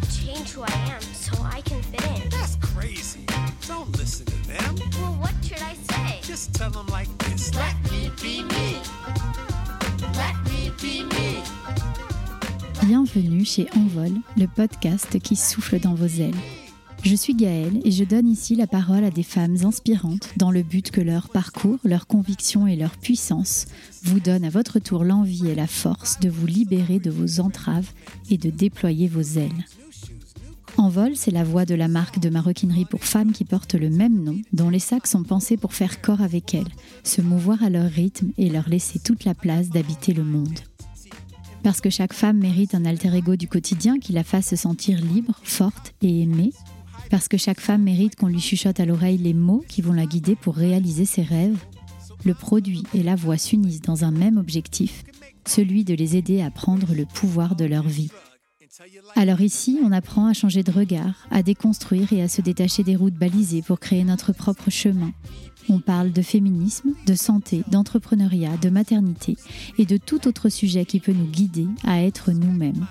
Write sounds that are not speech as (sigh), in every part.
to change who I am so I can fit in. That's crazy. Don't listen to them. Well, what should I say? Just tell them like this. Let me be me. Let me be me. Bienvenue chez Envol, le podcast qui souffle dans vos ailes. Je suis Gaëlle et je donne ici la parole à des femmes inspirantes dans le but que leur parcours, leurs convictions et leur puissance vous donnent à votre tour l'envie et la force de vous libérer de vos entraves et de déployer vos ailes. Envol, c'est la voix de la marque de maroquinerie pour femmes qui portent le même nom, dont les sacs sont pensés pour faire corps avec elles, se mouvoir à leur rythme et leur laisser toute la place d'habiter le monde. Parce que chaque femme mérite un alter ego du quotidien qui la fasse se sentir libre, forte et aimée. Parce que chaque femme mérite qu'on lui chuchote à l'oreille les mots qui vont la guider pour réaliser ses rêves. Le produit et la voix s'unissent dans un même objectif, celui de les aider à prendre le pouvoir de leur vie. Alors ici, on apprend à changer de regard, à déconstruire et à se détacher des routes balisées pour créer notre propre chemin. On parle de féminisme, de santé, d'entrepreneuriat, de maternité et de tout autre sujet qui peut nous guider à être nous-mêmes.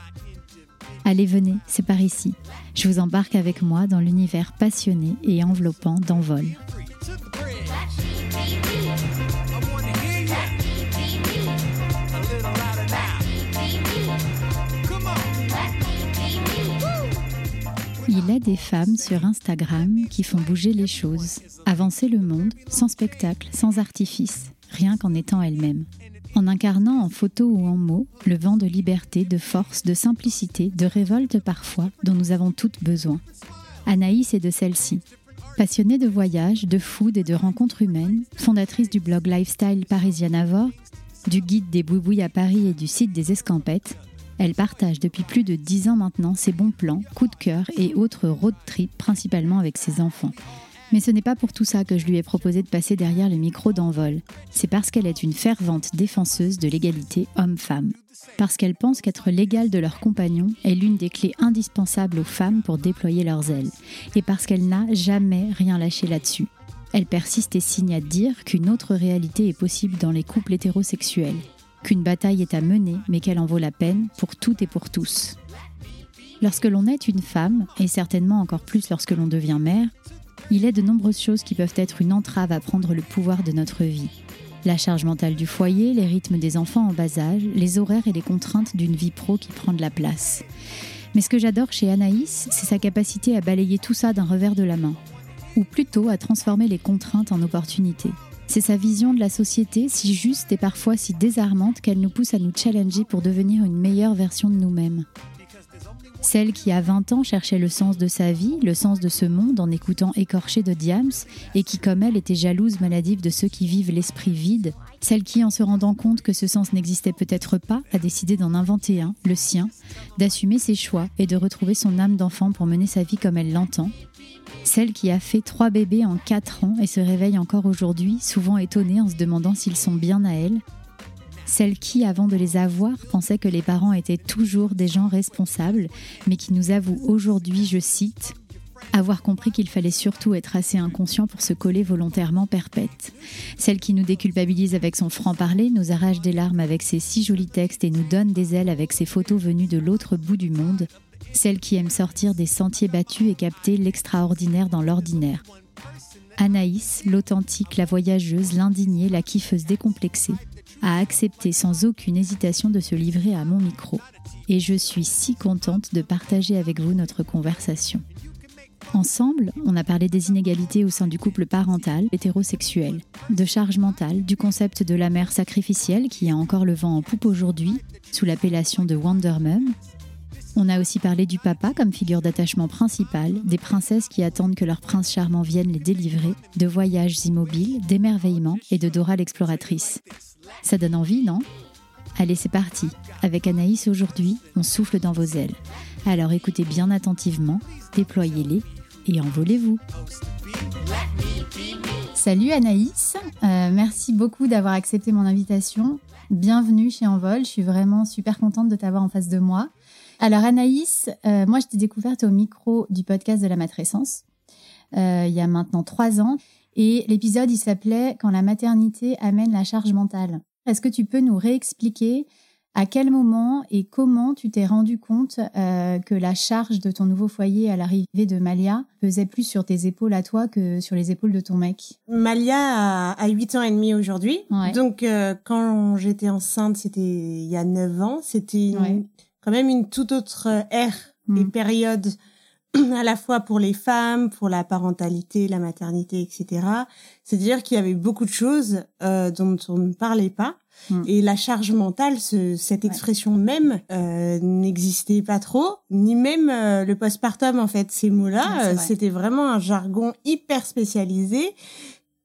Allez, venez, c'est par ici. Je vous embarque avec moi dans l'univers passionné et enveloppant d'Envol. Il est des femmes sur Instagram qui font bouger les choses, avancer le monde sans spectacle, sans artifice, rien qu'en étant elles-mêmes. En incarnant en photo ou en mots le vent de liberté, de force, de simplicité, de révolte parfois dont nous avons toutes besoin. Anaïs est de celle-ci. Passionnée de voyages, de food et de rencontres humaines, fondatrice du blog Lifestyle Parisianavore, du guide des boubouilles à Paris et du site des escampettes, elle partage depuis plus de 10 ans maintenant ses bons plans, coups de cœur et autres road trips principalement avec ses enfants. Mais ce n'est pas pour tout ça que je lui ai proposé de passer derrière le micro d'envol. C'est parce qu'elle est une fervente défenseuse de l'égalité homme-femme. Parce qu'elle pense qu'être l'égale de leurs compagnons est l'une des clés indispensables aux femmes pour déployer leurs ailes. Et parce qu'elle n'a jamais rien lâché là-dessus. Elle persiste et signe à dire qu'une autre réalité est possible dans les couples hétérosexuels. Qu'une bataille est à mener, mais qu'elle en vaut la peine pour toutes et pour tous. Lorsque l'on est une femme, et certainement encore plus lorsque l'on devient mère, il est de nombreuses choses qui peuvent être une entrave à prendre le pouvoir de notre vie. La charge mentale du foyer, les rythmes des enfants en bas âge, les horaires et les contraintes d'une vie pro qui prend de la place. Mais ce que j'adore chez Anaïs, c'est sa capacité à balayer tout ça d'un revers de la main, ou plutôt à transformer les contraintes en opportunités. C'est sa vision de la société si juste et parfois si désarmante qu'elle nous pousse à nous challenger pour devenir une meilleure version de nous-mêmes. Celle qui, à 20 ans, cherchait le sens de sa vie, le sens de ce monde en écoutant Écorché de Diams, et qui, comme elle, était jalouse maladive de ceux qui vivent l'esprit vide. Celle qui, en se rendant compte que ce sens n'existait peut-être pas, a décidé d'en inventer un, le sien, d'assumer ses choix et de retrouver son âme d'enfant pour mener sa vie comme elle l'entend. Celle qui a fait trois bébés en quatre ans et se réveille encore aujourd'hui, souvent étonnée en se demandant s'ils sont bien à elle, celle qui, avant de les avoir, pensait que les parents étaient toujours des gens responsables, mais qui nous avoue aujourd'hui, je cite, avoir compris qu'il fallait surtout être assez inconscient pour se coller volontairement perpète. Celle qui nous déculpabilise avec son franc-parler, nous arrache des larmes avec ses si jolis textes et nous donne des ailes avec ses photos venues de l'autre bout du monde. Celle qui aime sortir des sentiers battus et capter l'extraordinaire dans l'ordinaire. Anaïs, l'authentique, la voyageuse, l'indignée, la kiffeuse décomplexée, a accepté sans aucune hésitation de se livrer à mon micro. Et je suis si contente de partager avec vous notre conversation. Ensemble, on a parlé des inégalités au sein du couple parental hétérosexuel, de charge mentale, du concept de la mère sacrificielle qui a encore le vent en poupe aujourd'hui, sous l'appellation de Wonder Mum. On a aussi parlé du papa comme figure d'attachement principale, des princesses qui attendent que leur prince charmant vienne les délivrer, de voyages immobiles, d'émerveillement et de Dora l'exploratrice. Ça donne envie, non? Allez, c'est parti. Avec Anaïs aujourd'hui, on souffle dans vos ailes. Alors écoutez bien attentivement, déployez-les et envolez-vous. Salut Anaïs, Euh, merci beaucoup d'avoir accepté mon invitation. Bienvenue chez Envol, je suis vraiment super contente de t'avoir en face de moi. Alors Anaïs, euh, moi je t'ai découverte au micro du podcast de la matrescence euh, il y a maintenant trois ans et l'épisode il s'appelait Quand la maternité amène la charge mentale. Est-ce que tu peux nous réexpliquer À quel moment et comment tu t'es rendu compte euh, que la charge de ton nouveau foyer à l'arrivée de Malia pesait plus sur tes épaules à toi que sur les épaules de ton mec? Malia a, 8 ans et demi aujourd'hui. Ouais. Donc, euh, quand j'étais enceinte, c'était il y a 9 ans. C'était Ouais. quand même une toute autre ère et Mm. période à la fois pour les femmes, pour la parentalité, la maternité, etc. C'est-à-dire qu'il y avait beaucoup de choses euh, dont on ne parlait pas. Mm. Et la charge mentale, ce- cette Ouais. expression même, euh, n'existait pas trop, ni même euh, le postpartum en fait. Ces mots-là, Ouais, euh, vrai. c'était vraiment un jargon hyper spécialisé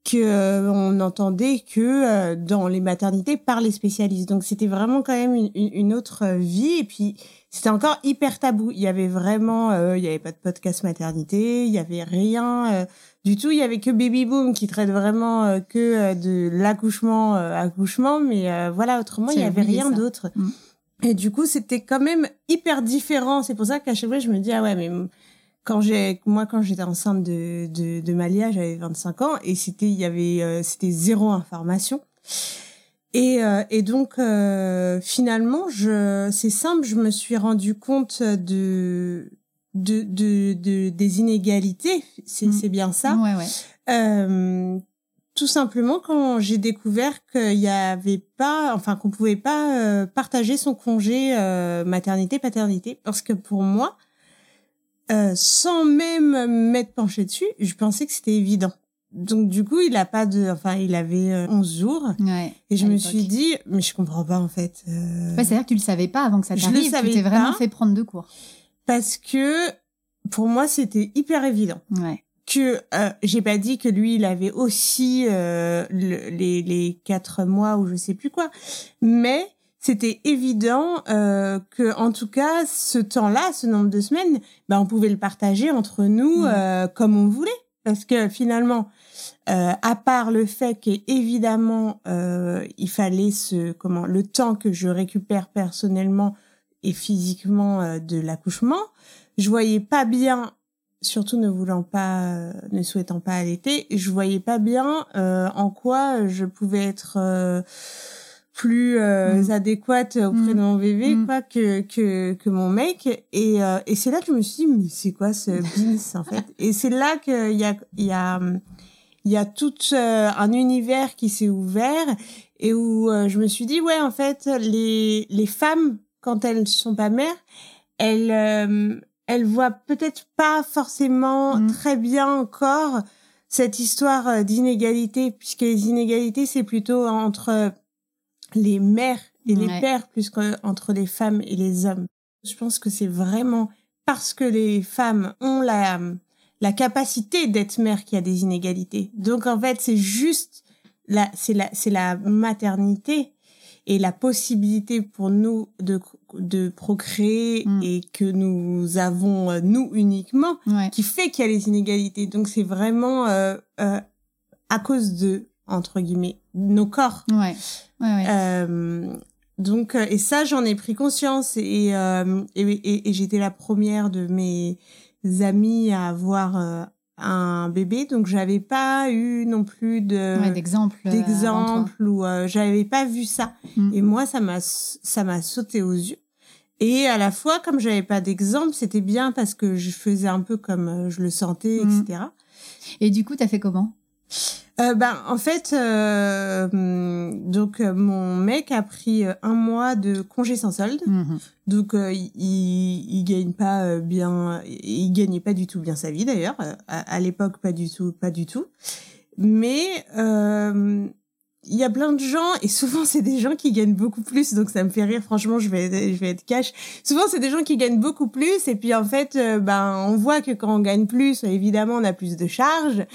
que euh, on n'entendait que euh, dans les maternités par les spécialistes. Donc c'était vraiment quand même une, une- autre euh, vie. Et puis c'était encore hyper tabou. Il y avait vraiment, euh, il y avait pas de podcast maternité, il y avait rien euh, du tout. Il y avait que Baby Boom qui traite vraiment euh, que euh, de l'accouchement, euh, accouchement. Mais euh, voilà, autrement il y avait rien d'autre. Mm. Et du coup c'était quand même hyper différent. C'est pour ça qu'à chaque fois je me dis ah ouais mais quand j'ai moi quand j'étais enceinte de de, de Malia j'avais 25 ans et c'était il y avait euh, c'était zéro information et euh, et donc euh, finalement je c'est simple je me suis rendu compte de de de, de des inégalités c'est Mm. c'est bien ça Ouais, ouais. euh, tout simplement quand j'ai découvert qu'il y avait pas, enfin qu'on pouvait pas euh, partager son congé euh, maternité paternité, parce que pour moi, euh, sans même m'être penchée dessus, je pensais que c'était évident. Donc du coup, il a pas de, enfin il avait euh, 11 jours Ouais, et je me suis dit, mais je comprends pas en fait. euh, Ouais, C'est-à-dire que tu le savais pas avant que ça Je le t'arrive. Tu savais t'es vraiment fait prendre de court. parce que pour moi c'était hyper évident. Ouais. que euh, j'ai pas dit que lui il avait aussi euh, le- les les quatre mois ou je sais plus quoi mais c'était évident euh, que en tout cas ce temps-là ce nombre de semaines ben on pouvait le partager entre nous Mm. euh, comme on voulait parce que finalement euh, à part le fait qu'évidemment euh, il fallait ce comment le temps que je récupère personnellement et physiquement euh, de l'accouchement je voyais pas bien surtout ne voulant pas, euh, ne souhaitant pas allaiter, je voyais pas bien euh, en quoi je pouvais être euh, plus euh, Mm. adéquate auprès de mon bébé quoi que que que mon mec et euh, et c'est là que je me suis dit mais c'est quoi ce (laughs) beans en fait? Et c'est là qu'il y a il y a il y a tout euh, un univers qui s'est ouvert et où euh, je me suis dit ouais en fait les les femmes quand elles sont pas mères elles euh, elles voient peut-être pas forcément Mm. très bien encore cette histoire euh, d'inégalité puisque les inégalités c'est plutôt entre les mères et les pères plus qu'entre les femmes et les hommes. Je pense que c'est vraiment parce que les femmes ont la la capacité d'être mère qu'il y a des inégalités. Donc en fait, c'est juste la c'est la c'est la maternité et la possibilité pour nous de de procréer Mm. et que nous avons euh, nous uniquement Ouais. qui fait qu'il y a les inégalités. Donc c'est vraiment euh, euh, à cause de entre guillemets nos corps. Ouais. Ouais, ouais. Euh, donc euh, et ça j'en ai pris conscience et euh, et, et, et j'étais la première de mes amis à avoir euh, un bébé donc j'avais pas eu non plus de Ouais, d'exemple. euh, d'exemple ou euh, j'avais pas vu ça Mm. et moi ça m'a ça m'a sauté aux yeux et à la fois comme j'avais pas d'exemple c'était bien parce que je faisais un peu comme je le sentais Mm. etc Et du coup, t'as fait comment? Euh, ben en fait euh, hum, donc euh, mon mec a pris euh, un mois de congé sans solde. Mhm. donc euh, il, il gagne pas euh, bien il gagnait pas du tout bien sa vie d'ailleurs. À, à l'époque pas du tout pas du tout. Mais euh, il y a plein de gens et souvent c'est des gens qui gagnent beaucoup plus. Donc ça me fait rire. Franchement je vais je vais être cash. Souvent c'est des gens qui gagnent beaucoup plus. Et puis en fait euh, ben on voit que quand on gagne plus évidemment on a plus de charges.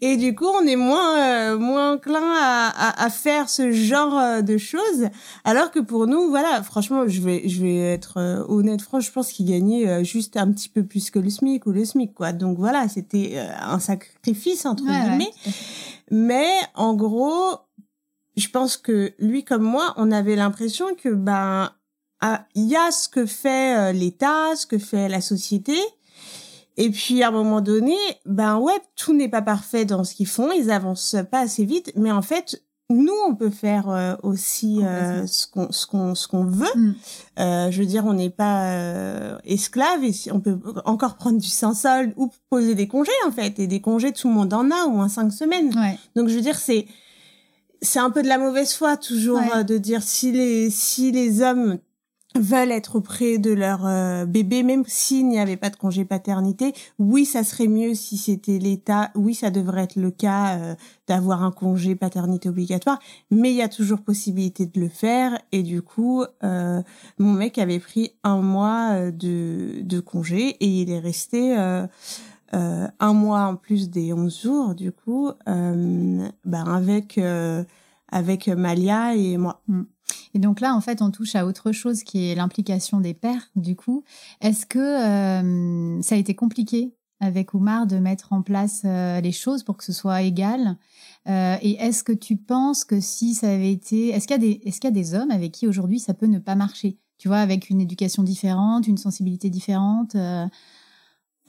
Et du coup on est moins euh, moins enclin à, à, à faire ce genre euh, de choses. Alors que pour nous voilà franchement je vais je vais être euh, honnête. Franchement je pense qu'il gagnait euh, juste un petit peu plus que le SMIC ou le SMIC quoi. Donc voilà c'était un sacrifice entre Ouais, guillemets. mais en gros, je pense que lui comme moi, on avait l'impression que ben ah, il y a ce que fait euh, l'État, ce que fait la société. Et puis à un moment donné, ben ouais, tout n'est pas parfait dans ce qu'ils font, ils avancent pas assez vite, mais en fait, nous, on peut faire euh, aussi euh, ce qu'on ce qu'on ce qu'on veut. Mm. Euh, je veux dire, on n'est pas esclave et si- on peut encore prendre du sans solde ou poser des congés en fait. Et des congés, tout le monde en a, au moins cinq semaines. Ouais. Donc je veux dire, c'est c'est un peu de la mauvaise foi toujours Ouais. euh, de dire si les si les hommes veulent être auprès de leur euh, bébé, même s'il n'y avait pas de congé paternité, oui, ça serait mieux si c'était l'État. Oui, ça devrait être le cas euh, d'avoir un congé paternité obligatoire, mais il y a toujours possibilité de le faire. Et du coup, euh, mon mec avait pris un mois de, de congé et il est resté euh, un mois en plus des 11 jours, du coup, euh, ben avec euh, avec Malia et moi. Et donc là, en fait, on touche à autre chose qui est l'implication des pères, du coup. Est-ce que euh, ça a été compliqué avec Oumar de mettre en place euh, les choses pour que ce soit égal? Euh, Et est-ce que tu penses que si ça avait été... Est-ce qu'il y, a des- est-ce qu'il y a des hommes avec qui aujourd'hui ça peut ne pas marcher? Tu vois, avec une éducation différente, une sensibilité différente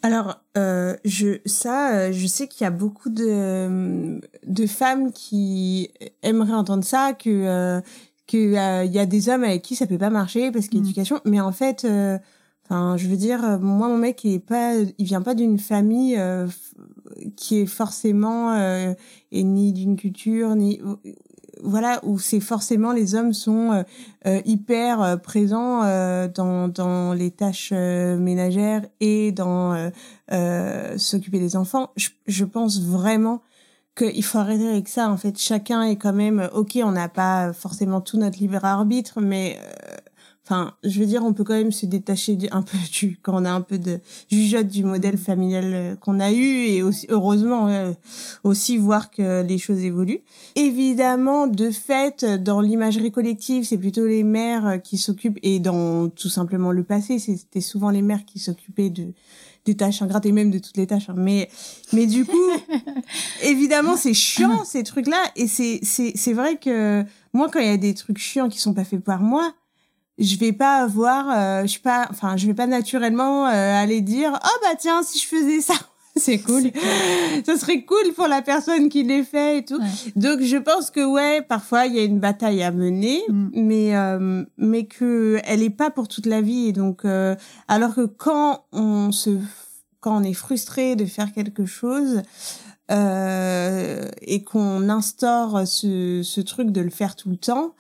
Alors, euh, je ça, euh, je sais qu'il y a beaucoup de de femmes qui aimeraient entendre ça que euh, que euh, il y a des hommes avec qui ça peut pas marcher parce Mm. qu'éducation. Mais en fait, euh, enfin, je veux dire, moi, mon mec, il est pas, il vient pas d'une famille euh, qui est forcément euh, et ni d'une culture ni voilà où c'est forcément les hommes sont euh, euh, hyper euh, présents euh, dans dans les tâches euh, ménagères et dans s'occuper des enfants. Je, je pense vraiment qu'il faut arrêter avec ça. En fait, chacun est quand même ok. On n'a pas forcément tout notre libre arbitre, mais Enfin, je veux dire, on peut quand même se détacher un peu du quand on a un peu de jugeote du modèle familial euh, qu'on a eu et aussi heureusement euh, aussi voir que les choses évoluent. Évidemment, de fait, dans l'imagerie collective, c'est plutôt les mères euh, qui s'occupent et dans tout simplement le passé, c'était souvent les mères qui s'occupaient de des tâches ingrates et même de toutes les tâches. hein. Mais mais du coup, (laughs) évidemment, c'est chiant ces trucs-là et c'est c'est c'est vrai que moi quand il y a des trucs chiants qui sont pas faits par moi, je vais pas avoir euh, je suis pas enfin je vais pas naturellement euh, aller dire oh bah tiens si je faisais ça (laughs) c'est cool ça serait cool pour la personne qui les fait et tout Ouais. donc je pense que ouais parfois il y a une bataille à mener Mm. mais euh, mais que elle est pas pour toute la vie et donc euh, alors que quand on se quand on est frustré de faire quelque chose euh, et qu'on instaure ce, ce truc de le faire tout le temps,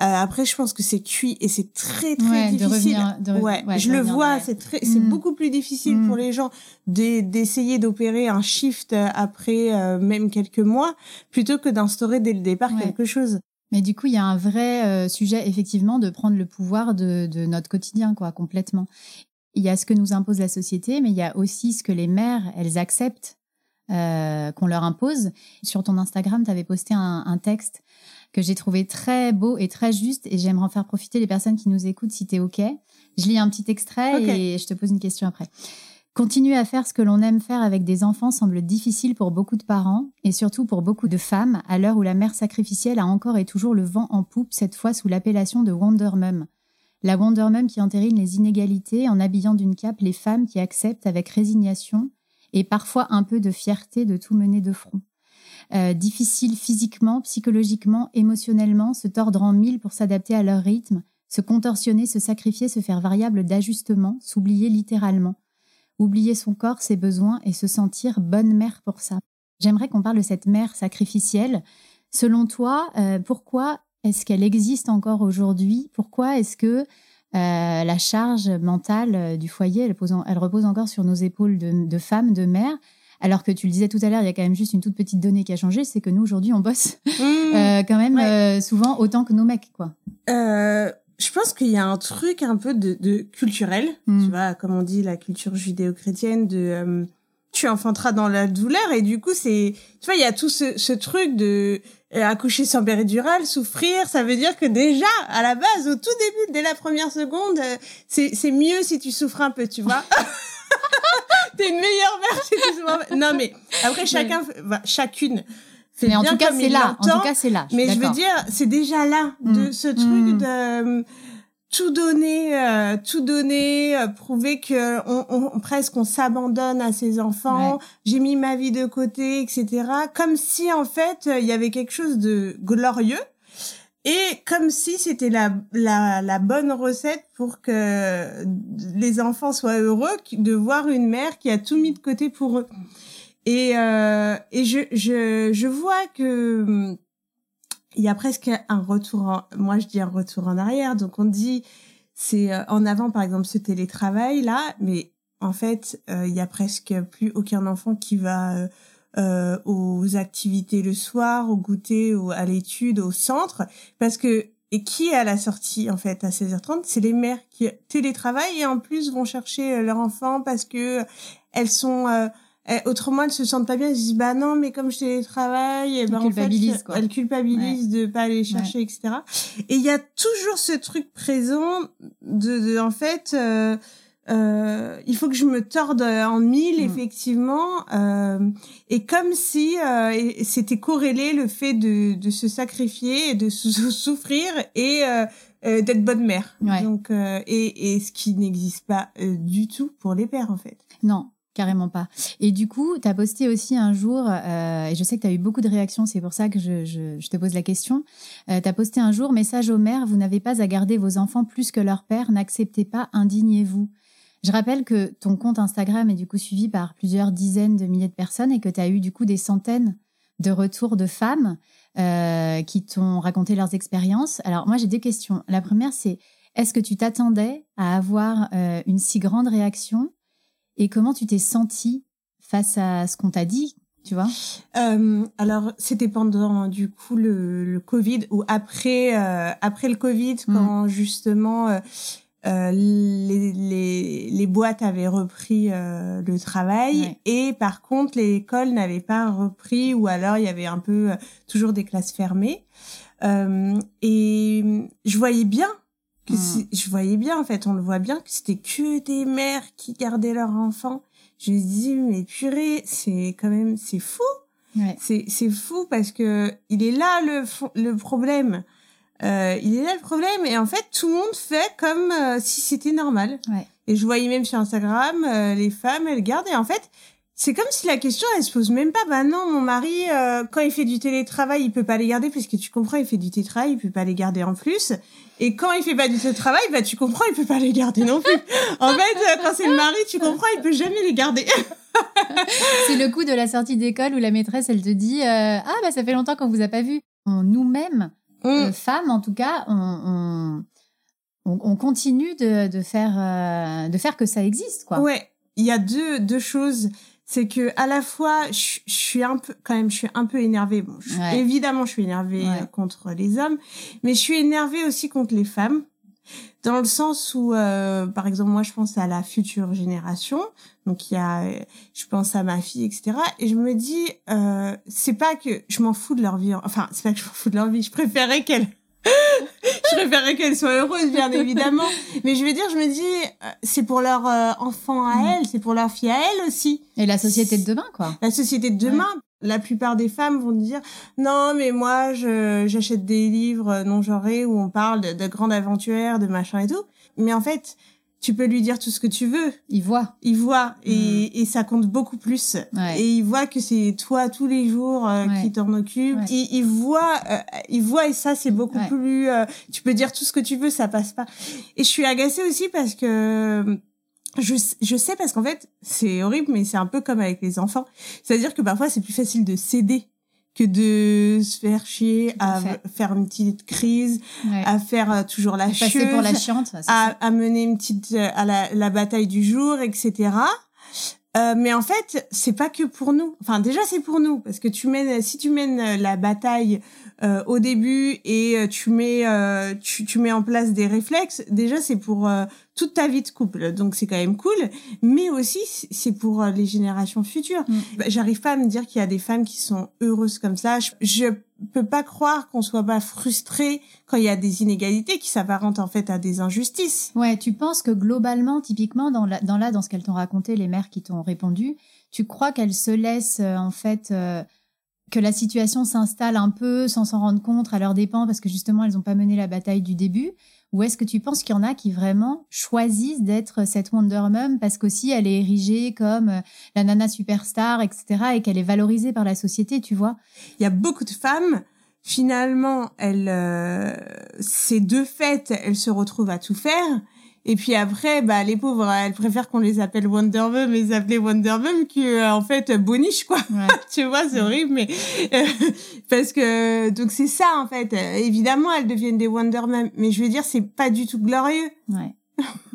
euh, après je pense que c'est cuit et c'est très très Ouais, de difficile. revenir- de re- ouais, ouais, je le revenir vois, c'est très, c'est Mm. beaucoup plus difficile Mm. pour les gens d'e- d'essayer d'opérer un shift après euh, même quelques mois plutôt que d'instaurer dès le départ quelque chose. Mais du coup, il y a un vrai euh, sujet, effectivement, de prendre le pouvoir de, de notre quotidien, quoi, complètement. Il y a ce que nous impose la société, mais il y a aussi ce que les mères, elles acceptent euh, qu'on leur impose. Sur ton Instagram, tu avais posté un, un texte que j'ai trouvé très beau et très juste, et j'aimerais en faire profiter les personnes qui nous écoutent si tu es OK. Je lis un petit extrait et je te pose une question après. Continuer à faire ce que l'on aime faire avec des enfants semble difficile pour beaucoup de parents et surtout pour beaucoup de femmes à l'heure où la mère sacrificielle a encore et toujours le vent en poupe, cette fois sous l'appellation de Wonder Mum. La Wonder Mum qui entérine les inégalités en habillant d'une cape les femmes qui acceptent avec résignation et parfois un peu de fierté de tout mener de front. Euh, difficile physiquement, psychologiquement, émotionnellement, se tordre en mille pour s'adapter à leur rythme, se contorsionner, se sacrifier, se faire variable d'ajustement, s'oublier littéralement oublier son corps, ses besoins et se sentir bonne mère pour ça. J'aimerais qu'on parle de cette mère sacrificielle. Selon toi, euh, pourquoi est-ce qu'elle existe encore aujourd'hui? Pourquoi est-ce que euh, la charge mentale euh, du foyer, elle, pose en- elle repose encore sur nos épaules de, de femmes, de mères alors que tu le disais tout à l'heure, il y a quand même juste une toute petite donnée qui a changé, c'est que nous aujourd'hui on bosse (laughs) euh, quand même Ouais. euh, souvent autant que nos mecs, quoi. Je pense qu'il y a un truc un peu de, de culturel, Mm. tu vois, comme on dit la culture judéo-chrétienne de tu enfanteras dans la douleur et du coup c'est tu vois il y a tout ce, ce truc de accoucher sans péridurale, souffrir, ça veut dire que déjà à la base au tout début dès la première seconde euh, c'est c'est mieux si tu souffres un peu, tu vois. (laughs) T'es une meilleure mère si tu souffres un peu. Non mais après chacun bah, chacune fait Mais en tout cas, c'est là. En tout cas, c'est là. Mais je veux dire, c'est déjà là de Mm. ce truc Mm. de tout donner, euh, tout donner, euh, prouver que on, on- presque on s'abandonne à ses enfants. Ouais. J'ai mis ma vie de côté, etc. Comme si en fait euh, il y avait quelque chose de glorieux et comme si c'était la, la la bonne recette pour que les enfants soient heureux de voir une mère qui a tout mis de côté pour eux. Et euh, et je je je vois que hum, il y a presque un retour en, moi je dis un retour en arrière. Donc on dit c'est euh, en avant par exemple ce télétravail là. Mais en fait euh, il y a presque plus aucun enfant qui va euh, euh, aux activités le soir au goûter ou à l'étude au centre. Parce que et qui est à la sortie en fait à 16h30 c'est les mères qui télétravaillent et en plus vont chercher euh, leur enfant parce que elles sont euh, eh, autrement, elles se sentent pas bien. Elles se disent, bah non, mais comme je télétravaille, eh ben, en fait, quoi. elles culpabilisent de pas aller chercher, etc. Et il y a toujours ce truc présent de, de en fait, euh, euh, il faut que je me torde en mille, Mm. effectivement. Euh, et comme si euh, et- c'était corrélé le fait de, de se sacrifier et de sou- (laughs) souffrir et euh, euh, d'être bonne mère. Ouais. Donc, euh, et, et ce qui n'existe pas euh, du tout pour les pères, en fait. Non, carrément pas. Et du coup, tu as posté aussi un jour, euh, et je sais que tu as eu beaucoup de réactions, c'est pour ça que je, je- je te pose la question. tu as posté un jour, message aux mères, vous n'avez pas à garder vos enfants plus que leur père, n'acceptez pas, indignez-vous. Je rappelle que ton compte Instagram est du coup suivi par plusieurs dizaines de milliers de personnes et que tu as eu du coup des centaines de retours de femmes euh, qui t'ont raconté leurs expériences. Alors moi j'ai deux questions. La première c'est est-ce que tu t'attendais à avoir euh, une si grande réaction et comment tu t'es sentie face à ce qu'on t'a dit, tu vois? Euh, alors, c'était pendant du coup le, le Covid ou après euh, après le Covid Mm. quand justement euh, euh, les, les les boîtes avaient repris euh, le travail Ouais. et par contre les écoles n'avaient pas repris ou alors il y avait un peu euh, toujours des classes fermées Euh, et je voyais bien que Mm. c'est- je voyais bien en fait on le voit bien que c'était que des mères qui gardaient leurs enfants je me dis mais purée c'est quand même c'est fou Ouais. c'est c'est fou parce que il est là le le problème euh, il est là le problème et en fait tout le monde fait comme euh, si c'était normal Ouais. et je voyais même sur Instagram euh, les femmes elles gardent et en fait c'est comme si la question elle se pose même pas bah non mon mari euh, quand il fait du télétravail il peut pas les garder parce que tu comprends il fait du télétravail il peut pas les garder en plus et quand il fait pas du télétravail bah tu comprends il peut pas les garder non plus en fait euh, quand c'est le mari tu comprends il peut jamais les garder (laughs) C'est le coup de la sortie d'école où la maîtresse, elle te dit euh, Ah, bah ça fait longtemps qu'on vous a pas vu. Nous-mêmes, euh, femmes en tout cas, on, on, on- on continue de, de, faire, euh, de faire que ça existe. Quoi. Ouais, il y a deux deux choses. C'est que à la fois, je, je suis un peu, quand même, je suis un peu énervée. Bon, je- Ouais. évidemment, je suis énervée Ouais. euh, contre les hommes, mais je suis énervée aussi contre les femmes, dans le sens où, euh, par exemple, moi, je pense à la future génération. Donc, il y a, euh, je pense à ma fille, etc. Et je me dis, euh, c'est pas que je m'en fous de leur vie. Enfin, c'est pas que je m'en fous de leur vie. Je préférais qu'elle je préférerais qu'elles soient heureuses, bien évidemment. Mais je veux dire, je me dis, euh, c'est pour leur euh, enfant à Mm. elles, c'est pour leur fille à elles aussi. Et la société de demain, quoi. La société de demain, la plupart des femmes vont dire, non, mais moi, je j'achète des livres non genrés où on parle de, de grandes aventures, de machin et tout. Mais en fait, tu peux lui dire tout ce que tu veux. Ils voient. Il voit et, et ça compte beaucoup plus. Mm. Ouais. Et il voit que c'est toi tous les jours euh, Ouais. qui t'en occupe. Ouais. Il, il voit, euh, il voit et ça c'est beaucoup plus. euh, tu peux dire tout ce que tu veux, ça passe pas. Et je suis agacée aussi parce que je je sais parce qu'en fait c'est horrible, mais c'est un peu comme avec les enfants. C'est-à-dire que parfois c'est plus facile de céder que de se faire chier à fait. faire une petite crise, Ouais. à faire euh, toujours la chieuse pour la chiante. à, à mener une petite euh, à la, la bataille du jour, etc. Euh, mais en fait, c'est pas que pour nous. Enfin, déjà c'est pour nous parce que tu mènes, si tu mènes euh, la bataille euh, au début et euh, tu mets, euh, tu, tu mets en place des réflexes. Déjà, c'est pour euh, toute ta vie de couple, donc c'est quand même cool. Mais aussi, c'est pour les générations futures. Mm. Bah, J'arrive pas à me dire qu'il y a des femmes qui sont heureuses comme ça. Je, je peux pas croire qu'on soit pas frustré quand il y a des inégalités qui s'apparentent en fait à des injustices. Ouais, tu penses que globalement, typiquement, dans, la, dans là, dans ce qu'elles t'ont raconté, les mères qui t'ont répondu, tu crois qu'elles se laissent, euh, en fait, euh, que la situation s'installe un peu sans s'en rendre compte à leurs dépens parce que justement, elles n'ont pas mené la bataille du début? Ou est-ce que tu penses qu'il y en a qui vraiment choisissent d'être cette Wonder Mum parce qu'aussi elle est érigée comme euh, la nana superstar, etc. et qu'elle est valorisée par la société, tu vois? Il y a beaucoup de femmes, finalement, elles, euh, ces deux fêtes, elles se retrouvent à tout faire. Et puis après, bah les pauvres, elles préfèrent qu'on les appelle Wonder Woman, mais les appeler Wonder Woman que euh, en fait Boniche quoi. Ouais. (laughs) tu vois, c'est horrible, mais euh, parce que donc c'est ça en fait. Euh, évidemment, elles deviennent des Wonder Woman, mais je veux dire, c'est pas du tout glorieux. Ouais.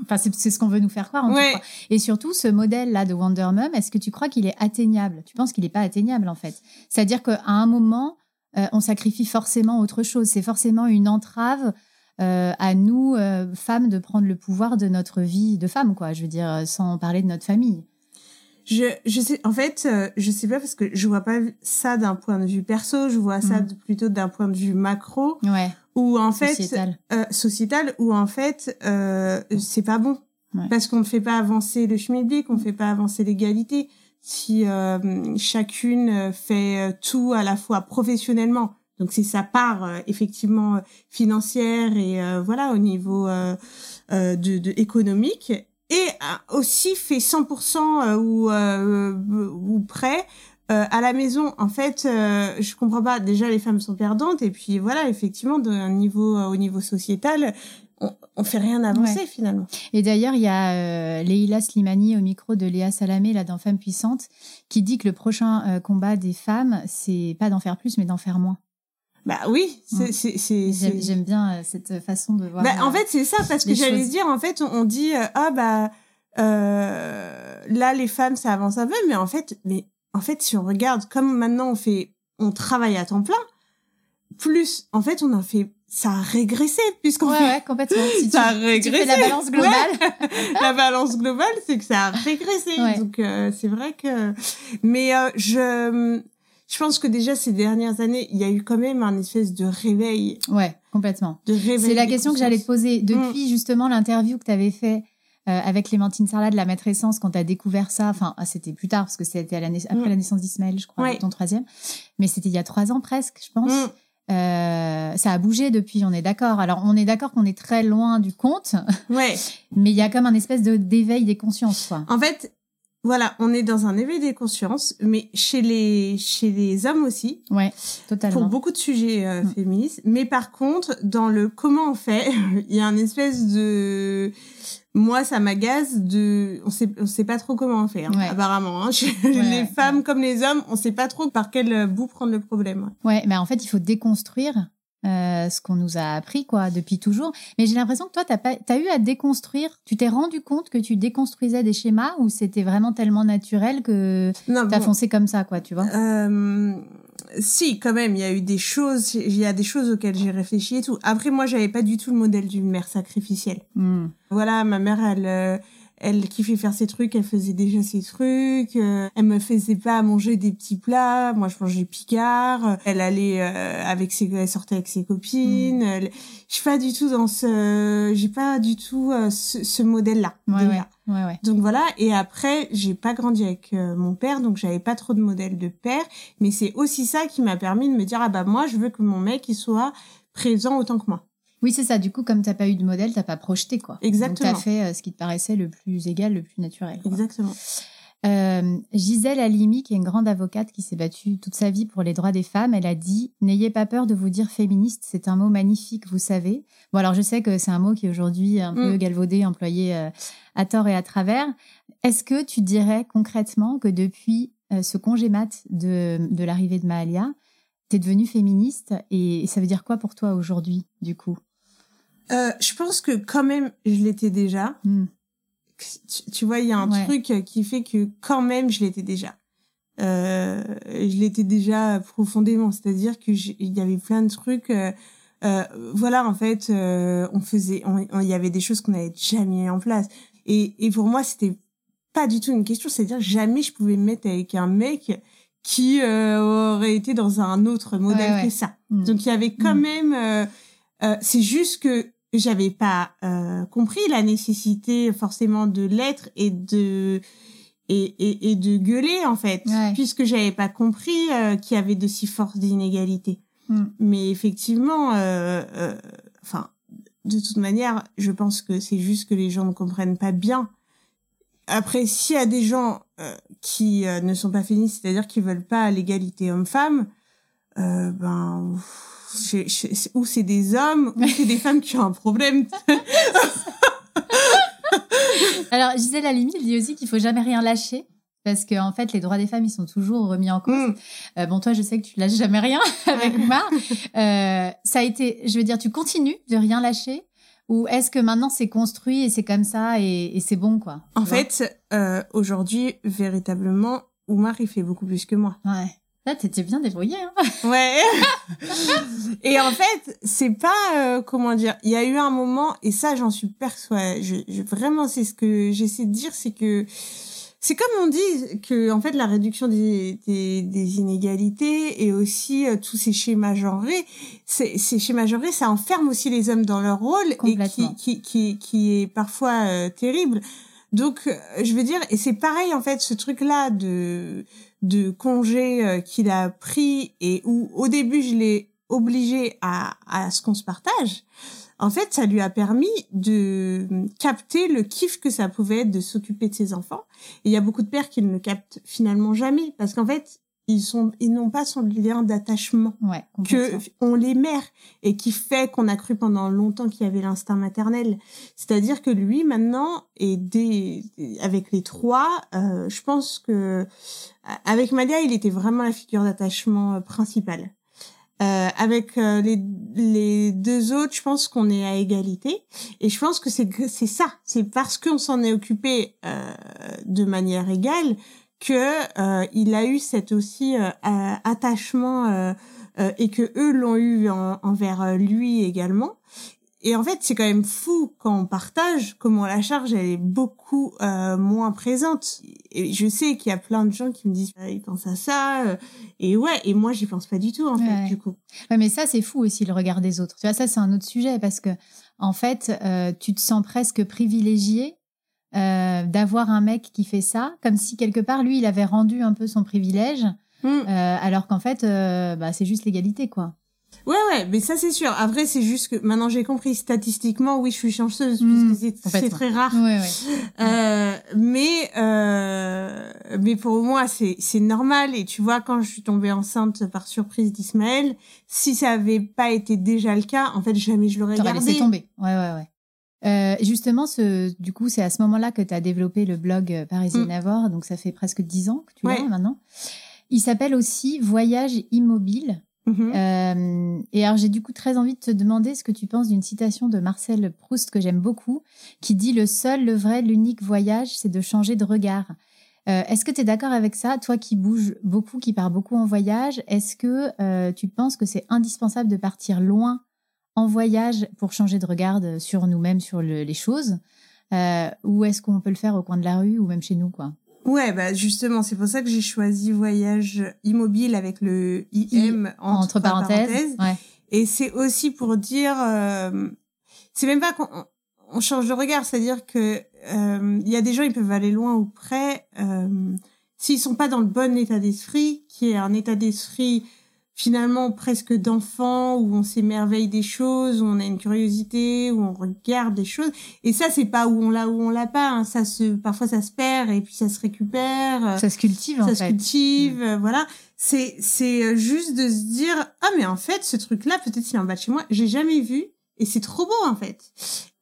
Enfin, c'est ce qu'on veut nous faire croire. En Ouais. tout. Et surtout, ce modèle-là de Wonder Mum, est-ce que tu crois qu'il est atteignable? Tu penses qu'il n'est pas atteignable, en fait? C'est-à-dire qu'à un moment, euh, on sacrifie forcément autre chose. C'est forcément une entrave euh, à nous, euh, femmes, de prendre le pouvoir de notre vie de femme, quoi. Je veux dire, euh, sans parler de notre famille. Je je sais en fait, euh, je sais pas parce que je vois pas ça d'un point de vue perso, je vois ça Mhm. de- plutôt d'un point de vue macro Ouais, où en fait sociétal. euh, sociétal où en fait euh, c'est pas bon Ouais. parce qu'on ne fait pas avancer le schmilblick, on ne fait pas avancer l'égalité. Si euh, chacune fait tout à la fois professionnellement, donc c'est sa part euh, effectivement euh, financière et euh, voilà au niveau euh, euh, de, de économique et a aussi fait 100% euh, ou euh, ou près euh, à la maison, en fait, euh, je comprends pas. Déjà, les femmes sont perdantes, et puis voilà, effectivement, d'un niveau euh, au niveau sociétal, on, on fait rien avancer Ouais. finalement. Et d'ailleurs, il y a euh, Leila Slimani au micro de Léa Salamé, là, dans Femmes puissantes, qui dit que le prochain euh, combat des femmes, c'est pas d'en faire plus, mais d'en faire moins. Bah oui, c'est Mm. c'est c'est. J'aime bien euh, cette façon de voir. Bah, en euh, fait, c'est ça, parce que j'allais dire, en fait, on, on dit, euh, ah bah, euh, là, les femmes, ça avance un peu, mais en fait, mais en fait, si on regarde, comme maintenant on fait, on travaille à temps plein, plus, en fait, on en fait, ça a régressé, puisqu'on Ouais, fait ouais, complètement. (laughs) Si tu, Ça a si tu régressé. fais la balance globale. (laughs) la balance globale, c'est que ça a régressé. Ouais. Donc euh, c'est vrai que, mais euh, je, je pense que déjà ces dernières années, il y a eu quand même un espèce de réveil, Ouais, complètement. de réveil. C'est la question que j'allais te poser. Depuis Mm. justement l'interview que tu avais fait euh, avec Clémentine Sarlat de la Maître Essence, quand tu as découvert ça, enfin, ah, c'était plus tard, parce que c'était à la naiss- après Mm. la naissance d'Ismaël, je crois, Ouais. ton troisième. Mais c'était il y a trois ans presque, je pense. Mm. Euh, ça a bougé depuis, on est d'accord. Alors, on est d'accord qu'on est très loin du compte, Ouais. (laughs) mais il y a comme un espèce de d'éveil des consciences, quoi. En fait, voilà, on est dans un éveil des consciences, mais chez les chez les hommes aussi, Ouais, pour totalement. beaucoup de sujets euh, Mm. féministes. Mais par contre, dans le comment on fait, (laughs) il y a un espèce de moi, ça m'agace de on sait on sait pas trop comment on fait hein, Ouais. apparemment. Hein. (laughs) les ouais, femmes comme les hommes, on sait pas trop par quel bout prendre le problème. Ouais, mais en fait, il faut déconstruire euh, ce qu'on nous a appris, quoi, depuis toujours. Mais j'ai l'impression que toi, t'as pas, t'as eu à déconstruire. Tu t'es rendu compte que tu déconstruisais des schémas ou c'était vraiment tellement naturel que t'as bon, foncé comme ça, quoi, tu vois? Euh, si, quand même, il y a eu des choses, il y a des choses auxquelles j'ai réfléchi et tout. Après, moi, j'avais pas du tout le modèle d'une mère sacrificielle. Hmm. Voilà, ma mère, elle, euh, elle kiffait faire ses trucs, elle faisait déjà ses trucs, euh, elle me faisait pas manger des petits plats, moi je mangeais picard, elle allait euh, avec ses, elle sortait avec ses copines, elle- je suis pas du tout dans ce, j'ai pas du tout euh, ce, ce modèle-là. Ouais, déjà. ouais, ouais, ouais. Donc voilà, et après, j'ai pas grandi avec euh, mon père, donc j'avais pas trop de modèle de père, mais c'est aussi ça qui m'a permis de me dire, ah bah moi, je veux que mon mec, il soit présent autant que moi. Oui, c'est ça. Du coup, comme t'as pas eu de modèle, t'as pas projeté, quoi. Exactement. Donc, t'as fait euh, ce qui te paraissait le plus égal, le plus naturel. quoi. Exactement. Euh, Gisèle Halimi, qui est une grande avocate qui s'est battue toute sa vie pour les droits des femmes, elle a dit N'ayez pas peur de vous dire féministe, c'est un mot magnifique, vous savez. Bon, alors je sais que c'est un mot qui est aujourd'hui un peu Mm. galvaudé, employé euh, à tort et à travers. Est-ce que tu dirais concrètement que depuis euh, ce congé mat de, de l'arrivée de Mahalia, t'es devenue féministe et ça veut dire quoi pour toi aujourd'hui, du coup? Euh, je pense que quand même, je l'étais déjà. Hmm. Tu, tu vois, il y a un Ouais. truc qui fait que quand même, je l'étais déjà. Euh, je l'étais déjà profondément. C'est-à-dire que il y avait plein de trucs. euh, euh, voilà, en fait, euh, on faisait, il y avait des choses qu'on n'avait jamais mis en place. Et, et pour moi, c'était pas du tout une question. C'est-à-dire jamais je pouvais me mettre avec un mec qui euh, aurait été dans un autre modèle Ouais, ouais. que ça. Hmm. Donc il y avait quand Mm. même. euh, euh, c'est juste que j'avais pas euh, compris la nécessité forcément de l'être et de et, et, et de gueuler en fait, Ouais. puisque j'avais pas compris euh, qu'il y avait de si fortes inégalités. Mm. Mais effectivement, euh, euh, enfin, de toute manière, je pense que c'est juste que les gens ne comprennent pas bien. Après, s'il y a des gens euh, qui euh, ne sont pas féministes, c'est-à-dire qui veulent pas l'égalité homme-femme, euh, ben chez- ou c'est des hommes ou c'est des femmes qui ont un problème. (laughs) Alors, Gisèle Halimi dit aussi qu'il faut jamais rien lâcher. Parce que en fait, les droits des femmes, ils sont toujours remis en cause. Mm. Euh, bon, toi, je sais que tu lâches jamais rien (laughs) avec Oumar. Euh, ça a été, je veux dire, tu continues de rien lâcher ou est-ce que maintenant c'est construit et c'est comme ça et, et c'est bon quoi En fait, euh, aujourd'hui, véritablement, Oumar, il fait beaucoup plus que moi. ouais. Là, t'étais bien débrouillée. Hein Ouais. (laughs) et en fait, c'est pas euh, comment dire. Il y a eu un moment et ça, j'en suis persuadée. Je, je- vraiment, c'est ce que j'essaie de dire, c'est que c'est comme on dit que en fait la réduction des, des, des inégalités et aussi euh, tous ces schémas genrés, ces schémas genrés, ça enferme aussi les hommes dans leur rôle et Complètement. qui, qui, qui, qui est parfois euh, terrible. Donc, euh, je veux dire, et c'est pareil en fait, ce truc-là de de congé euh, qu'il a pris et où au début je l'ai obligé à, à ce qu'on se partage, en fait ça lui a permis de capter le kiff que ça pouvait être de s'occuper de ses enfants. Et il y a beaucoup de pères qui ne le captent finalement jamais parce qu'en fait ils sont ils n'ont pas son lien d'attachement ouais. que ont les mères et qui fait qu'on a cru pendant longtemps qu'il y avait l'instinct maternel. C'est-à-dire que lui maintenant et avec les trois, euh, je pense que avec Malia, il était vraiment la figure d'attachement euh, principale. Euh, avec euh, les, les deux autres, je pense qu'on est à égalité. Et je pense que c'est c'est ça. C'est parce qu'on s'en est occupé euh, de manière égale que euh, il a eu cet aussi euh, attachement euh, euh, et que eux l'ont eu en- envers lui également. Et en fait, c'est quand même fou quand on partage comment la charge elle est beaucoup euh, moins présente. Et je sais qu'il y a plein de gens qui me disent euh, ils pensent à ça euh, et ouais et moi j'y pense pas du tout en fait Ouais. du coup. Ouais, mais ça, c'est fou aussi le regard des autres. Tu vois, ça, c'est un autre sujet parce que, en fait, euh, tu te sens presque privilégié euh, d'avoir un mec qui fait ça, comme si quelque part, lui, il avait rendu un peu son privilège, Hmm. euh, alors qu'en fait, euh, bah, c'est juste l'égalité, quoi. Ouais ouais, mais ça c'est sûr. Après c'est juste que maintenant j'ai compris statistiquement oui je suis chanceuse puisque c'est- très rare. Ouais, ouais. Euh, mais euh, mais pour moi c'est c'est normal et tu vois quand je suis tombée enceinte par surprise d'Ismaël si ça avait pas été déjà le cas en fait jamais je l'aurais gardé laissé tomber. Ouais, ouais, ouais. Euh, justement, ce, du coup, c'est à ce moment-là que tu as développé le blog euh, Parisiennavore, donc ça fait presque dix ans que tu l'as Ouais. maintenant. Il s'appelle aussi Voyage immobile. Mhm. Euh, et alors, j'ai du coup très envie de te demander ce que tu penses d'une citation de Marcel Proust que j'aime beaucoup, qui dit Le seul, le vrai, l'unique voyage, c'est de changer de regard. Euh, est-ce que tu es d'accord avec ça Toi qui bouges beaucoup, qui pars beaucoup en voyage, est-ce que tu penses que c'est indispensable de partir loin en voyage pour changer de regard sur nous-mêmes, sur le- les choses Euh, Ou est-ce qu'on peut le faire au coin de la rue ou même chez nous quoi? Ouais, bah justement, c'est pour ça que j'ai choisi voyage immobile avec le IM entre, Entre parenthèses. Ouais. Et c'est aussi pour dire, euh, c'est même pas qu'on on change de regard, c'est-à-dire que euh, il y a des gens, ils peuvent aller loin ou près, euh, s'ils sont pas dans le bon état d'esprit, qui est un état d'esprit finalement presque d'enfant, où on s'émerveille des choses, où on a une curiosité, où on regarde des choses. Et ça, c'est pas où on l'a ou on l'a pas. hein. Ça se, parfois ça se perd et puis ça se récupère. euh, Ça se cultive en ça se fait. cultive, euh, voilà. C'est c'est euh, juste de se dire ah mais en fait ce truc là peut-être il est en bas de chez moi, j'ai jamais vu et c'est trop beau en fait.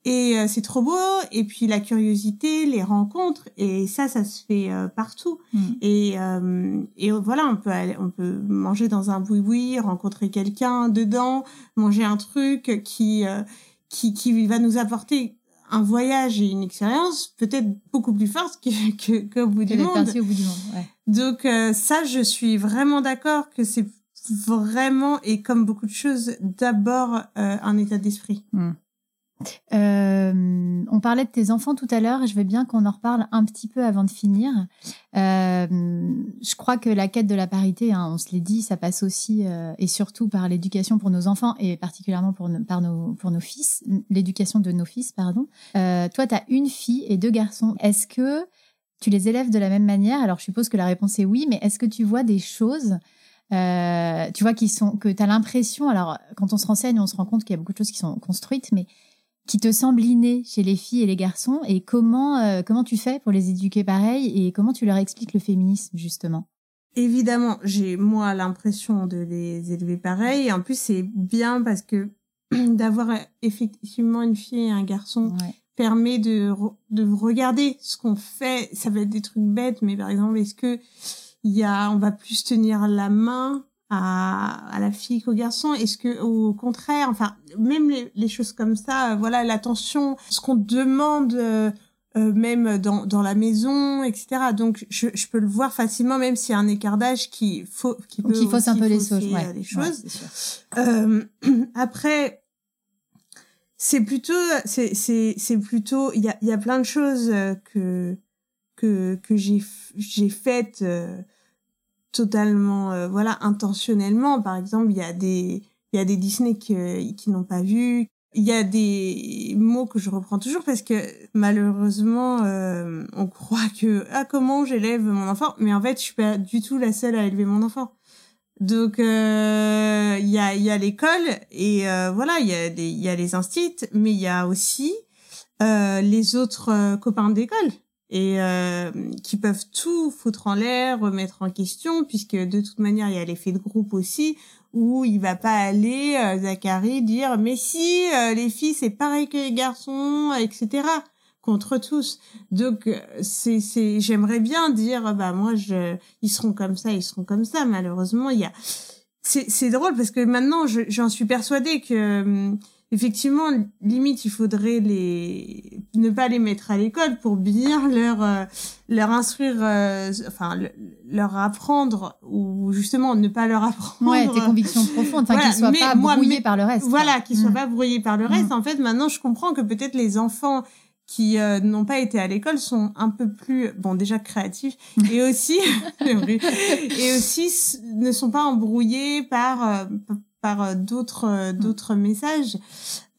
Et euh, c'est trop beau et puis la curiosité, les rencontres et ça ça se fait euh, partout. Mm. Et euh, et voilà, on peut aller, on peut manger dans un boui-boui, rencontrer quelqu'un dedans, manger un truc qui euh, qui qui va nous apporter un voyage et une expérience peut-être beaucoup plus forte que que qu'au bout Que du monde. au bout du monde. Ouais. Donc euh, ça, je suis vraiment d'accord que c'est vraiment et comme beaucoup de choses, d'abord euh, un état d'esprit. Euh, on parlait de tes enfants tout à l'heure et je veux bien qu'on en reparle un petit peu avant de finir. Euh, je crois que la quête de la parité, hein, on se l'est dit, ça passe aussi euh, et surtout par l'éducation pour nos enfants et particulièrement pour nos, par nos, pour nos fils, l'éducation de nos fils, pardon. Toi, tu as une fille et deux garçons. Est-ce que tu les élèves de la même manière? Alors, je suppose que la réponse est oui, mais est-ce que tu vois des choses tu vois sont que tu as l'impression alors quand on se renseigne on se rend compte qu'il y a beaucoup de choses qui sont construites mais qui te semble inné chez les filles et les garçons et comment, euh, comment tu fais pour les éduquer pareil et comment tu leur expliques le féminisme justement? Évidemment, j'ai moi l'impression de les élever pareil. Et en plus, c'est bien parce que (clears throat) d'avoir effectivement une fille et un garçon Ouais. permet de, re- de regarder ce qu'on fait. Ça va être des trucs bêtes, mais par exemple, est-ce que il y a, on va plus tenir la main à, à la fille qu'au garçon? Est-ce que, au contraire, enfin, même les, les choses comme ça, euh, voilà, l'attention, ce qu'on demande, euh, euh, même dans, dans la maison, etc. Donc, je, je peux le voir facilement, même s'il y a un écart d'âge qui, faut, qui peut Qui fausse un peu les choses. Ouais. euh, les choses. Euh, (clears throat) après, c'est plutôt, c'est, c'est, c'est plutôt, il y a, il y a plein de choses que, que, que j'ai, j'ai faites euh, totalement, euh, voilà, intentionnellement. Par exemple, il y a des, il y a des Disney que, qui n'ont pas vu. Il y a des mots que je reprends toujours parce que malheureusement, euh, on croit que ah comment j'élève mon enfant, mais en fait, je suis pas du tout la seule à élever mon enfant. Donc euh, il y a y a l'école et euh, voilà il y a des il y a les instits mais il y a aussi euh, les autres euh, copains d'école et euh, qui peuvent tout foutre en l'air remettre en question puisque de toute manière il y a l'effet de groupe aussi où il va pas aller euh, Zachary dire mais si euh, les filles c'est pareil que les garçons etc contre tous donc euh, c'est c'est j'aimerais bien dire bah moi je ils seront comme ça ils seront comme ça malheureusement il y a c'est c'est drôle parce que maintenant je- j'en suis persuadée que hum, effectivement limite il faudrait les ne pas les mettre à l'école pour bien leur euh, leur instruire euh, enfin le- leur apprendre ou justement ne pas leur apprendre Ouais, tes convictions profondes, enfin Voilà, qu'ils soient mais pas moi, brouillés mais- par le reste. voilà, qu'ils soient Mm. pas brouillés par le reste. En fait, maintenant, je comprends que peut-être les enfants qui euh, n'ont pas été à l'école sont un peu plus, bon, déjà créatifs (laughs) et aussi, (laughs) et aussi ne sont pas embrouillés par euh, par euh, d'autres euh, d'autres messages.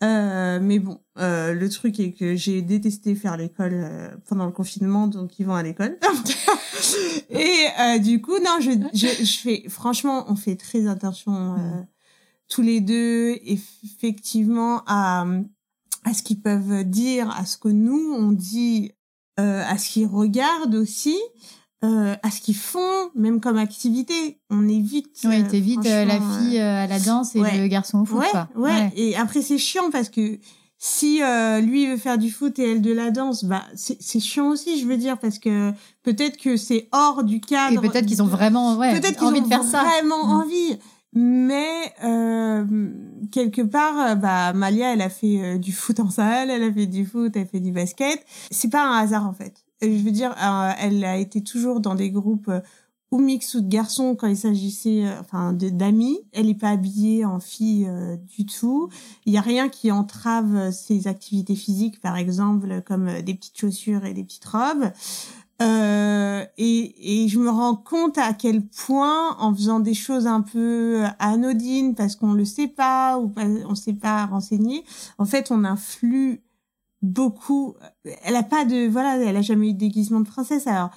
Euh, mais bon, euh, le truc est que j'ai détesté faire l'école euh, pendant le confinement, donc ils vont à l'école. (laughs) et euh, du coup, non, je, je, je fais, franchement, on fait très attention euh, tous les deux, effectivement, à, à ce qu'ils peuvent dire, à ce que nous, on dit, euh, à ce qu'ils regardent aussi. Euh, à ce qu'ils font, même comme activité, on évite. Oui, euh, t'évites euh, la fille euh, à la danse et ouais. le garçon au foot, ouais, quoi. ouais, Et après, c'est chiant parce que si euh, lui veut faire du foot et elle de la danse, bah c'est chiant aussi, je veux dire, parce que peut-être que c'est hors du cadre. Et peut-être qu'ils ont vraiment ouais, peut-être qu'ils envie ont de faire ça. vraiment Mm. envie. Mais euh, quelque part, euh, bah Malia, elle a fait euh, du foot en salle, elle a fait du foot, elle fait du basket. C'est pas un hasard en fait. Je veux dire, euh, elle a été toujours dans des groupes euh, ou mix ou de garçons quand il s'agissait, euh, enfin, d'amis. Elle est pas habillée en fille du tout. Il y a rien qui entrave ses activités physiques, par exemple, comme des petites chaussures et des petites robes. Euh, et, et je me rends compte à quel point, en faisant des choses un peu anodines parce qu'on le sait pas ou on sait pas renseigner, en fait, on influe beaucoup. Elle a pas de, voilà, elle a jamais eu de déguisement de princesse. Alors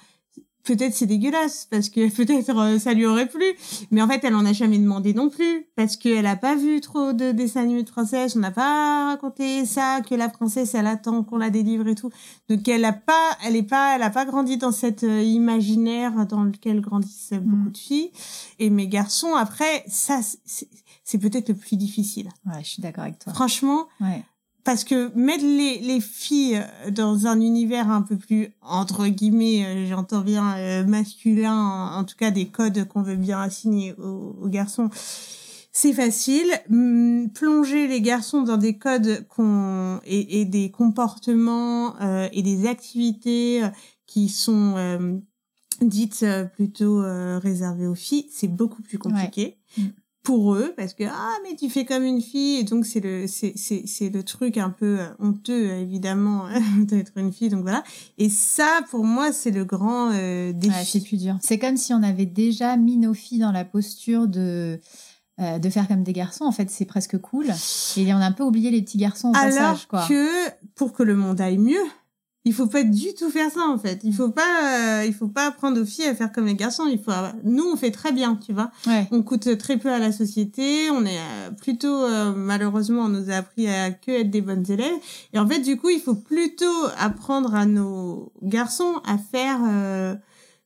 peut-être c'est dégueulasse parce que (laughs) peut-être euh, ça lui aurait plu, mais en fait, elle en a jamais demandé non plus parce qu'elle a pas vu trop de dessins animés de princesse. On n'a pas raconté ça que la princesse elle attend qu'on la délivre et tout. Donc elle a pas, elle est pas, elle a pas grandi dans cet euh, imaginaire dans lequel grandissent beaucoup de filles. Et mes garçons, après, ça, c'est c'est peut-être le plus difficile. Ouais, je suis d'accord avec toi. Franchement, Ouais. Parce que mettre les, les filles dans un univers un peu plus, entre guillemets, euh, j'entends bien euh, masculin, en, tout cas des codes qu'on veut bien assigner aux, aux garçons, c'est facile. Hum, Plonger les garçons dans des codes qu'on et, et des comportements euh, et des activités euh, qui sont euh, dites plutôt euh, réservées aux filles, c'est beaucoup plus compliqué. Mm. Pour eux, parce que ah mais tu fais comme une fille et donc c'est le c'est c'est c'est le truc un peu euh, honteux évidemment (laughs) d'être une fille donc voilà et ça pour moi c'est le grand euh, défi. Ouais, c'est plus dur. C'est comme si on avait déjà mis nos filles dans la posture de euh, de faire comme des garçons. En fait, c'est presque cool. Et on a un peu oublié les petits garçons au Alors passage, quoi. que pour que le monde aille mieux, Il faut pas du tout faire ça en fait. Il faut pas, euh, il faut pas apprendre aux filles à faire comme les garçons. Il faut, nous on fait très bien, tu vois. Ouais. On coûte très peu à la société. On est euh, plutôt, euh, malheureusement, on nous a appris à que être des bonnes élèves. Et en fait, du coup, il faut plutôt apprendre à nos garçons à faire euh,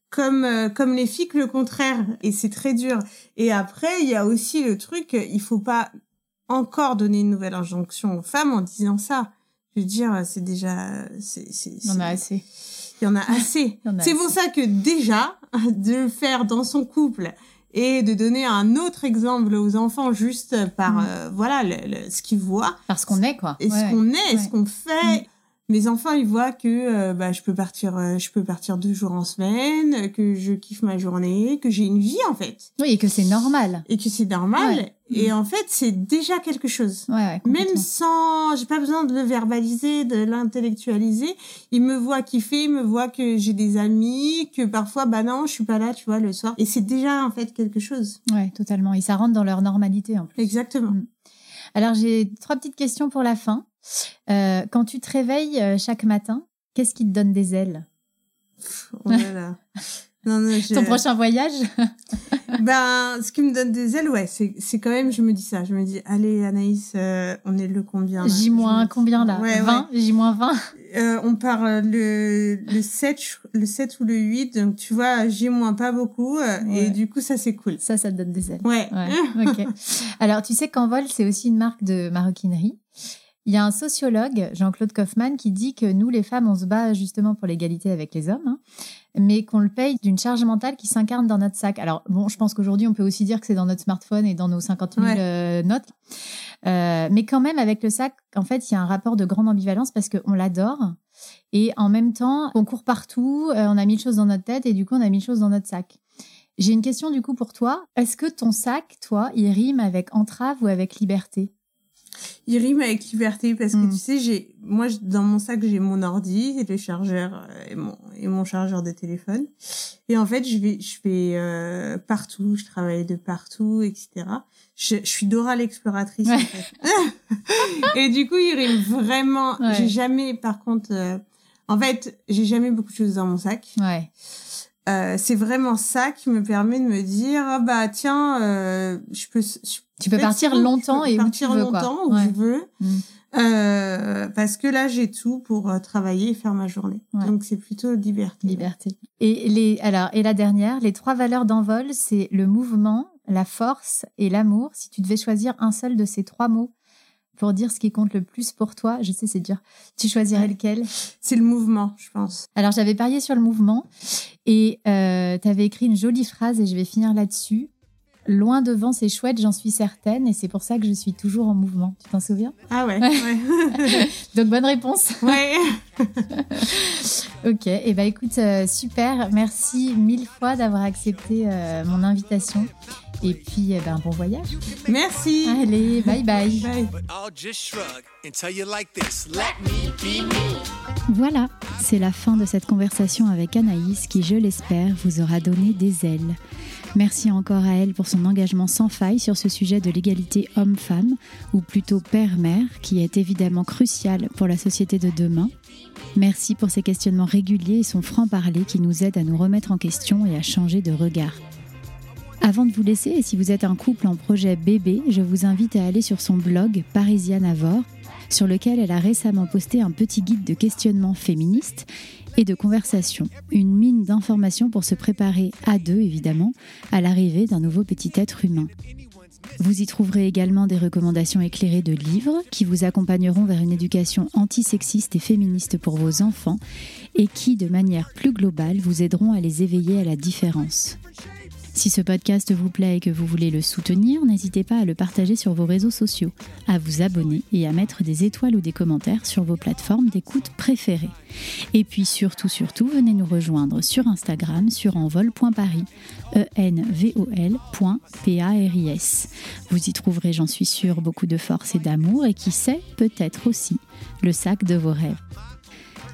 comme euh, comme les filles que le contraire. Et c'est très dur. Et après, il y a aussi le truc, il faut pas encore donner une nouvelle injonction aux femmes en disant ça. Je veux dire, c'est déjà, c'est, c'est, On c'est- a assez. il y en a assez. (laughs) Il y en a C'est pour ça que déjà, (laughs) de le faire dans son couple et de donner un autre exemple aux enfants juste par Mm. euh, voilà le- le- ce qu'ils voient Parce qu'on est, quoi. et Ouais, ce ouais. qu'on est et ce Ouais. qu'on fait. Mm. Mes enfants, ils voient que euh, bah, je peux partir, euh, je peux partir deux jours en semaine, que je kiffe ma journée, que j'ai une vie en fait, Oui, et que c'est normal. et que c'est normal. Ouais. Et en fait, c'est déjà quelque chose. Ouais, ouais, Même sans, j'ai pas besoin de le verbaliser, de l'intellectualiser. Il me voit kiffer, il me voit que j'ai des amis, que parfois, bah non, je suis pas là, tu vois, le soir. Et c'est déjà, en fait, quelque chose. Ouais, totalement. Et ça rentre dans leur normalité, en plus. Exactement. Mm. Alors, j'ai trois petites questions pour la fin. Euh, quand tu te réveilles euh, chaque matin, qu'est-ce qui te donne des ailes? Oh là là. Non, non, je... (laughs) Ton prochain voyage? (laughs) Ben, ce qui me donne des ailes, ouais, c'est, quand même, je me dis ça. Je me dis, allez, Anaïs, euh, on est le combien J- me- combien là? Ouais, 20 J-20 Euh, on part le, le 7, je- le 7 ou le 8, donc tu vois, J- pas beaucoup, euh, Ouais. et du coup, ça, c'est cool. Ça, ça te donne des ailes. Ouais. Ouais, ok. (laughs) Alors, tu sais qu'Envol, c'est aussi une marque de maroquinerie. Il y a un sociologue, Jean-Claude Kaufmann, qui dit que nous, les femmes, on se bat justement pour l'égalité avec les hommes, hein, mais qu'on le paye d'une charge mentale qui s'incarne dans notre sac. Alors, bon, je pense qu'aujourd'hui, on peut aussi dire que c'est dans notre smartphone et dans nos 50 000 Ouais. euh, notes. Euh, mais quand même, avec le sac, en fait, il y a un rapport de grande ambivalence parce qu'on l'adore. Et en même temps, on court partout, euh, on a mille choses dans notre tête et du coup, on a mille choses dans notre sac. J'ai une question du coup pour toi. Est-ce que ton sac, toi, il rime avec entrave ou avec liberté? Il rime avec liberté parce que Mm. tu sais, j'ai, moi, dans mon sac, j'ai mon ordi, et le chargeur euh, et mon, et mon chargeur de téléphone. Et en fait, je vais, je vais euh, partout, je travaille de partout, etc. Je, je suis Dora l'exploratrice, en Ouais. fait. (laughs) et du coup, il rime vraiment. Ouais. J'ai jamais, par contre, euh, en fait, j'ai jamais beaucoup de choses dans mon sac. Ouais. Euh, c'est vraiment ça qui me permet de me dire, ah bah tiens, euh, je peux, je Tu peux partir longtemps peux et où tu partir veux, quoi. longtemps où Ouais. je veux. Mm. Euh, parce que là, j'ai tout pour euh, travailler et faire ma journée. Ouais. Donc, c'est plutôt liberté. Liberté. Et les alors et la dernière, les trois valeurs d'envol, c'est le mouvement, la force et l'amour. Si tu devais choisir un seul de ces trois mots pour dire ce qui compte le plus pour toi, je sais c'est dur. Tu choisirais Ouais. lequel? C'est le mouvement, je pense. Alors j'avais parié sur le mouvement et euh, tu avais écrit une jolie phrase et je vais finir là-dessus. Loin devant, c'est chouette, j'en suis certaine, et c'est pour ça que je suis toujours en mouvement. Tu t'en souviens? Ah ouais. (laughs) Donc bonne réponse. (laughs) ouais. (laughs) Ok, et bah écoute, euh, super, merci mille fois d'avoir accepté euh, mon invitation. Et puis, eh ben, bon voyage. Merci. Allez, bye bye. Bye. But I'll just shrug and tell you like this let me be me. Voilà, c'est la fin de cette conversation avec Anaïs qui, je l'espère, vous aura donné des ailes. Merci encore à elle pour son engagement sans faille sur ce sujet de l'égalité homme-femme, ou plutôt père-mère, qui est évidemment crucial pour la société de demain. Merci pour ses questionnements réguliers et son franc-parler qui nous aide à nous remettre en question et à changer de regard. Avant de vous laisser, et si vous êtes un couple en projet bébé, je vous invite à aller sur son blog Parisienne Avor, sur lequel elle a récemment posté un petit guide de questionnement féministe et de conversation, une mine d'informations pour se préparer à deux, évidemment, à l'arrivée d'un nouveau petit être humain. Vous y trouverez également des recommandations éclairées de livres qui vous accompagneront vers une éducation antisexiste et féministe pour vos enfants et qui, de manière plus globale, vous aideront à les éveiller à la différence. Si ce podcast vous plaît et que vous voulez le soutenir, n'hésitez pas à le partager sur vos réseaux sociaux, à vous abonner et à mettre des étoiles ou des commentaires sur vos plateformes d'écoute préférées. Et puis surtout, surtout, venez nous rejoindre sur Instagram sur envol.paris, e l.paris. Vous y trouverez, j'en suis sûre, beaucoup de force et d'amour et qui sait, peut-être aussi, le sac de vos rêves.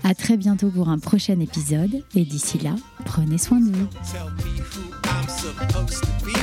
À très bientôt pour un prochain épisode et d'ici là, prenez soin de vous. Tell me who I'm supposed to be.